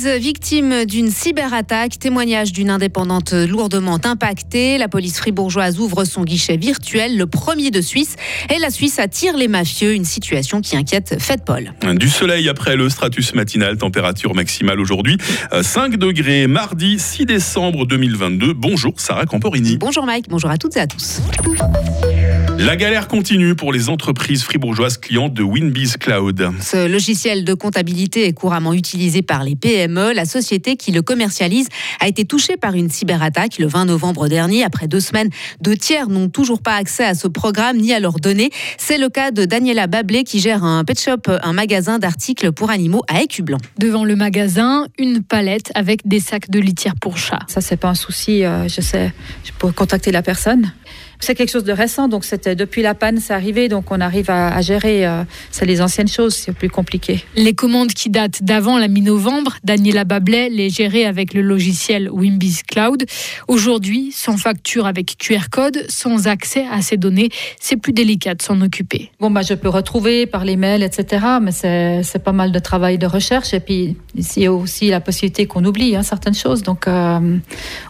Winbiz, victime d'une cyberattaque, témoignage d'une indépendante lourdement impactée. La police fribourgeoise ouvre son guichet virtuel, le premier de Suisse, et la Suisse attire les mafieux, une situation qui inquiète Fête Paul. Du soleil après le stratus matinal, température maximale aujourd'hui 5 degrés, mardi 6 décembre 2022. Bonjour Sarah Camporini. Bonjour Mike, bonjour à toutes et à tous. La galère continue pour les entreprises fribourgeoises clientes de Winbiz Cloud. Ce logiciel de comptabilité est couramment utilisé par les PME. La société qui le commercialise a été touchée par une cyberattaque le 20 novembre dernier. Après deux semaines, deux tiers n'ont toujours pas accès à ce programme ni à leurs données. C'est le cas de Daniela Bablé qui gère un pet shop, un magasin d'articles pour animaux à Écublanc. Devant le magasin, une palette avec des sacs de litière pour chats. Ça, c'est pas un souci. Euh, je sais, je peux contacter la personne. C'est quelque chose de récent, donc c'était depuis la panne, c'est arrivé, donc on arrive à, gérer. Euh, c'est les anciennes choses, c'est plus compliqué. Les commandes qui datent d'avant la mi-novembre, Daniela Bablet les gérait avec le logiciel Wimbiz Cloud. Aujourd'hui, sans facture avec QR code, sans accès à ces données, c'est plus délicat de s'en occuper. Bon, bah, je peux retrouver par les mails, etc., mais c'est pas mal de travail de recherche. Et puis, il y a aussi la possibilité qu'on oublie hein, certaines choses, donc euh,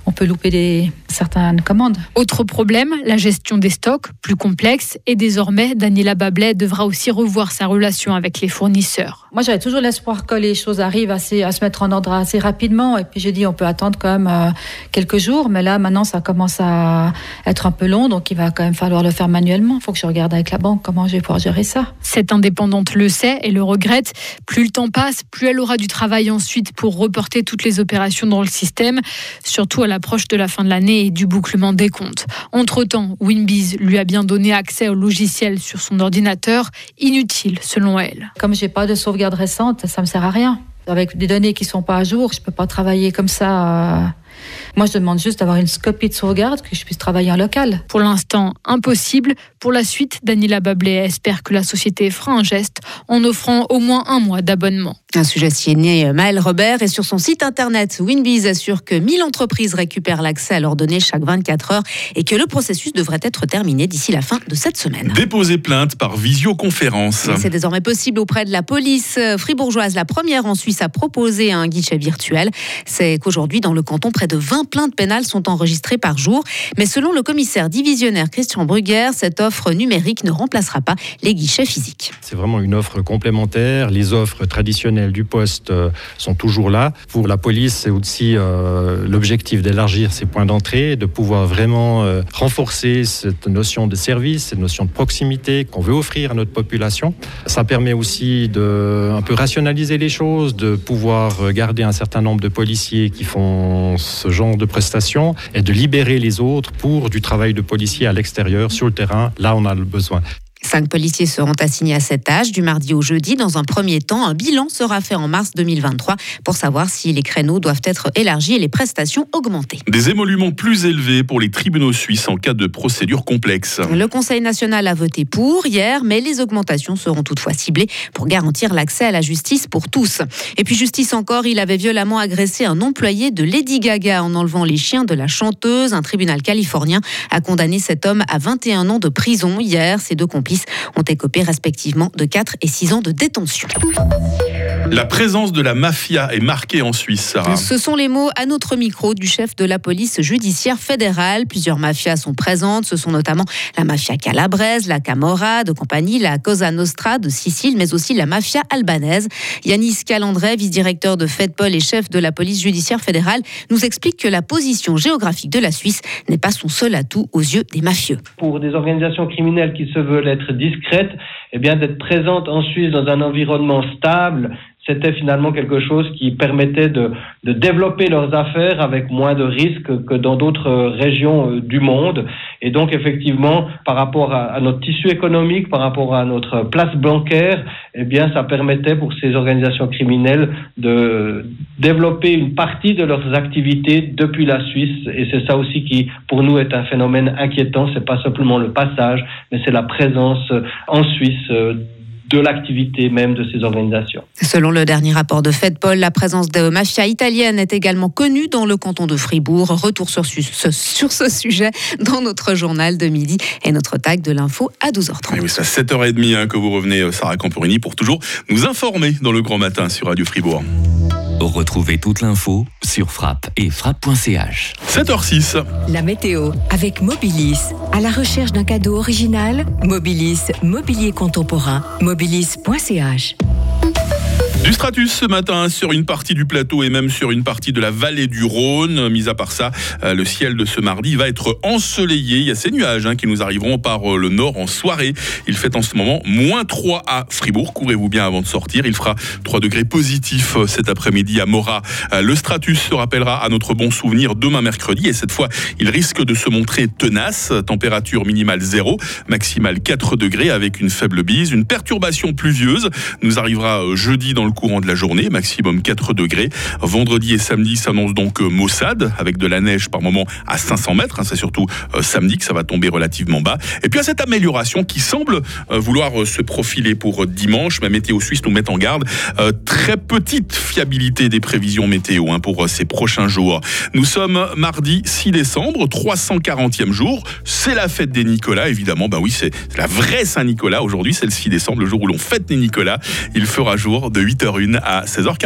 on peut louper des, certaines commandes. Autre problème, la gestion des stocks, plus complexe, et désormais, Daniela Bablet devra aussi revoir sa relation avec les fournisseurs. Moi, j'avais toujours l'espoir que les choses arrivent assez, à se mettre en ordre assez rapidement, et puis j'ai dit on peut attendre quand même euh, quelques jours, mais là, maintenant, ça commence à être un peu long, donc il va quand même falloir le faire manuellement. Il faut que je regarde avec la banque comment je vais pouvoir gérer ça. Cette indépendante le sait et le regrette. Plus le temps passe, plus elle aura du travail ensuite pour reporter toutes les opérations dans le système, surtout à l'approche de la fin de l'année et du bouclement des comptes. Entre-temps, Winbiz lui a bien donné accès au logiciel sur son ordinateur, inutile selon elle. Comme j'ai pas de sauvegarde récente, ça me sert à rien. Avec des données qui sont pas à jour, je peux pas travailler comme ça. Moi, je demande juste d'avoir une copie de sauvegarde, que je puisse travailler en local. Pour l'instant, impossible. Pour la suite, Daniela Bablé espère que la société fera un geste en offrant au moins un mois d'abonnement. Un sujet signé Maël Robert et sur son site internet, Winbiz assure que 1000 entreprises récupèrent l'accès à leurs données chaque 24 heures et que le processus devrait être terminé d'ici la fin de cette semaine. Déposer plainte par visioconférence. C'est désormais possible auprès de la police fribourgeoise, la première en Suisse à proposer un guichet virtuel. C'est qu'aujourd'hui, dans le canton, près de 20 plaintes pénales sont enregistrées par jour. Mais selon le commissaire divisionnaire Christian Brugger, cette offre numérique ne remplacera pas les guichets physiques. C'est vraiment une offre complémentaire. Les offres traditionnelles du poste euh, sont toujours là. Pour la police, c'est aussi euh, l'objectif d'élargir ces points d'entrée, de pouvoir vraiment euh, renforcer cette notion de service, cette notion de proximité qu'on veut offrir à notre population. Ça permet aussi de un peu rationaliser les choses, de pouvoir garder un certain nombre de policiers qui font ce genre de prestations et de libérer les autres pour du travail de policier à l'extérieur, sur le terrain, là on a le besoin. Cinq policiers seront assignés à cet âge du mardi au jeudi. Dans un premier temps, un bilan sera fait en mars 2023 pour savoir si les créneaux doivent être élargis et les prestations augmentées. Des émoluments plus élevés pour les tribunaux suisses en cas de procédure complexe. Le Conseil national a voté pour hier, mais les augmentations seront toutefois ciblées pour garantir l'accès à la justice pour tous. Et puis justice encore, il avait violemment agressé un employé de Lady Gaga en enlevant les chiens de la chanteuse. Un tribunal californien a condamné cet homme à 21 ans de prison hier. Ces deux complices ont écopé respectivement de 4 et 6 ans de détention. La présence de la mafia est marquée en Suisse, Ce sont les mots à notre micro du chef de la police judiciaire fédérale. Plusieurs mafias sont présentes. Ce sont notamment la mafia calabraise, la Camorra de compagnie, la Cosa Nostra de Sicile, mais aussi la mafia albanaise. Yanis Calandret, vice-directeur de FedPol et chef de la police judiciaire fédérale, nous explique que la position géographique de la Suisse n'est pas son seul atout aux yeux des mafieux. Pour des organisations criminelles qui se veulent être discrètes, eh bien d'être présentes en Suisse dans un environnement stable, c'était finalement quelque chose qui permettait de, développer leurs affaires avec moins de risques que dans d'autres régions euh, du monde. Et donc, effectivement, par rapport à, à, notre tissu économique, par rapport à notre place bancaire, eh bien, ça permettait pour ces organisations criminelles de développer une partie de leurs activités depuis la Suisse. Et c'est ça aussi qui, pour nous, est un phénomène inquiétant. C'est pas simplement le passage, mais c'est la présence en Suisse euh, de l'activité même de ces organisations. Selon le dernier rapport de FedPol, la présence de mafias italiennes est également connue dans le canton de Fribourg. Retour sur ce, sur ce sujet dans notre journal de midi et notre tag de l'info à 12h30. Et oui, c'est à 7h30 hein, que vous revenez, euh, Sarah Camporini, pour toujours nous informer dans le grand matin sur Radio Fribourg. Retrouvez toute l'info sur frappe et frappe.ch. 7h06. La météo avec Mobilis. À la recherche d'un cadeau original, Mobilis, mobilier contemporain, mobilis.ch. Du stratus ce matin sur une partie du plateau et même sur une partie de la vallée du Rhône. Mis à part ça, euh, le ciel de ce mardi va être ensoleillé. Il y a ces nuages hein, qui nous arriveront par euh, le nord en soirée. Il fait en ce moment moins 3 à Fribourg. Courez-vous bien avant de sortir. Il fera 3 degrés positifs euh, cet après-midi à Morat. Le stratus se rappellera à notre bon souvenir demain mercredi et cette fois, il risque de se montrer tenace. Température minimale 0, maximale 4 degrés avec une faible bise. Une perturbation pluvieuse nous arrivera jeudi dans le courant de la journée, maximum 4 degrés. Vendredi et samedi s'annonce donc euh, maussade, avec de la neige par moment à 500 mètres. Hein, c'est surtout euh, samedi que ça va tomber relativement bas. Et puis à cette amélioration qui semble euh, vouloir se profiler pour dimanche, ma météo suisse nous met en garde. très petite fiabilité des prévisions météo hein, pour ces prochains jours. Nous sommes mardi 6 décembre, 340e jour. C'est la fête des Nicolas, évidemment. Bah oui, c'est la vraie Saint-Nicolas. Aujourd'hui, c'est le 6 décembre, le jour où l'on fête les Nicolas. Il fera jour de 8h01 à 16h40.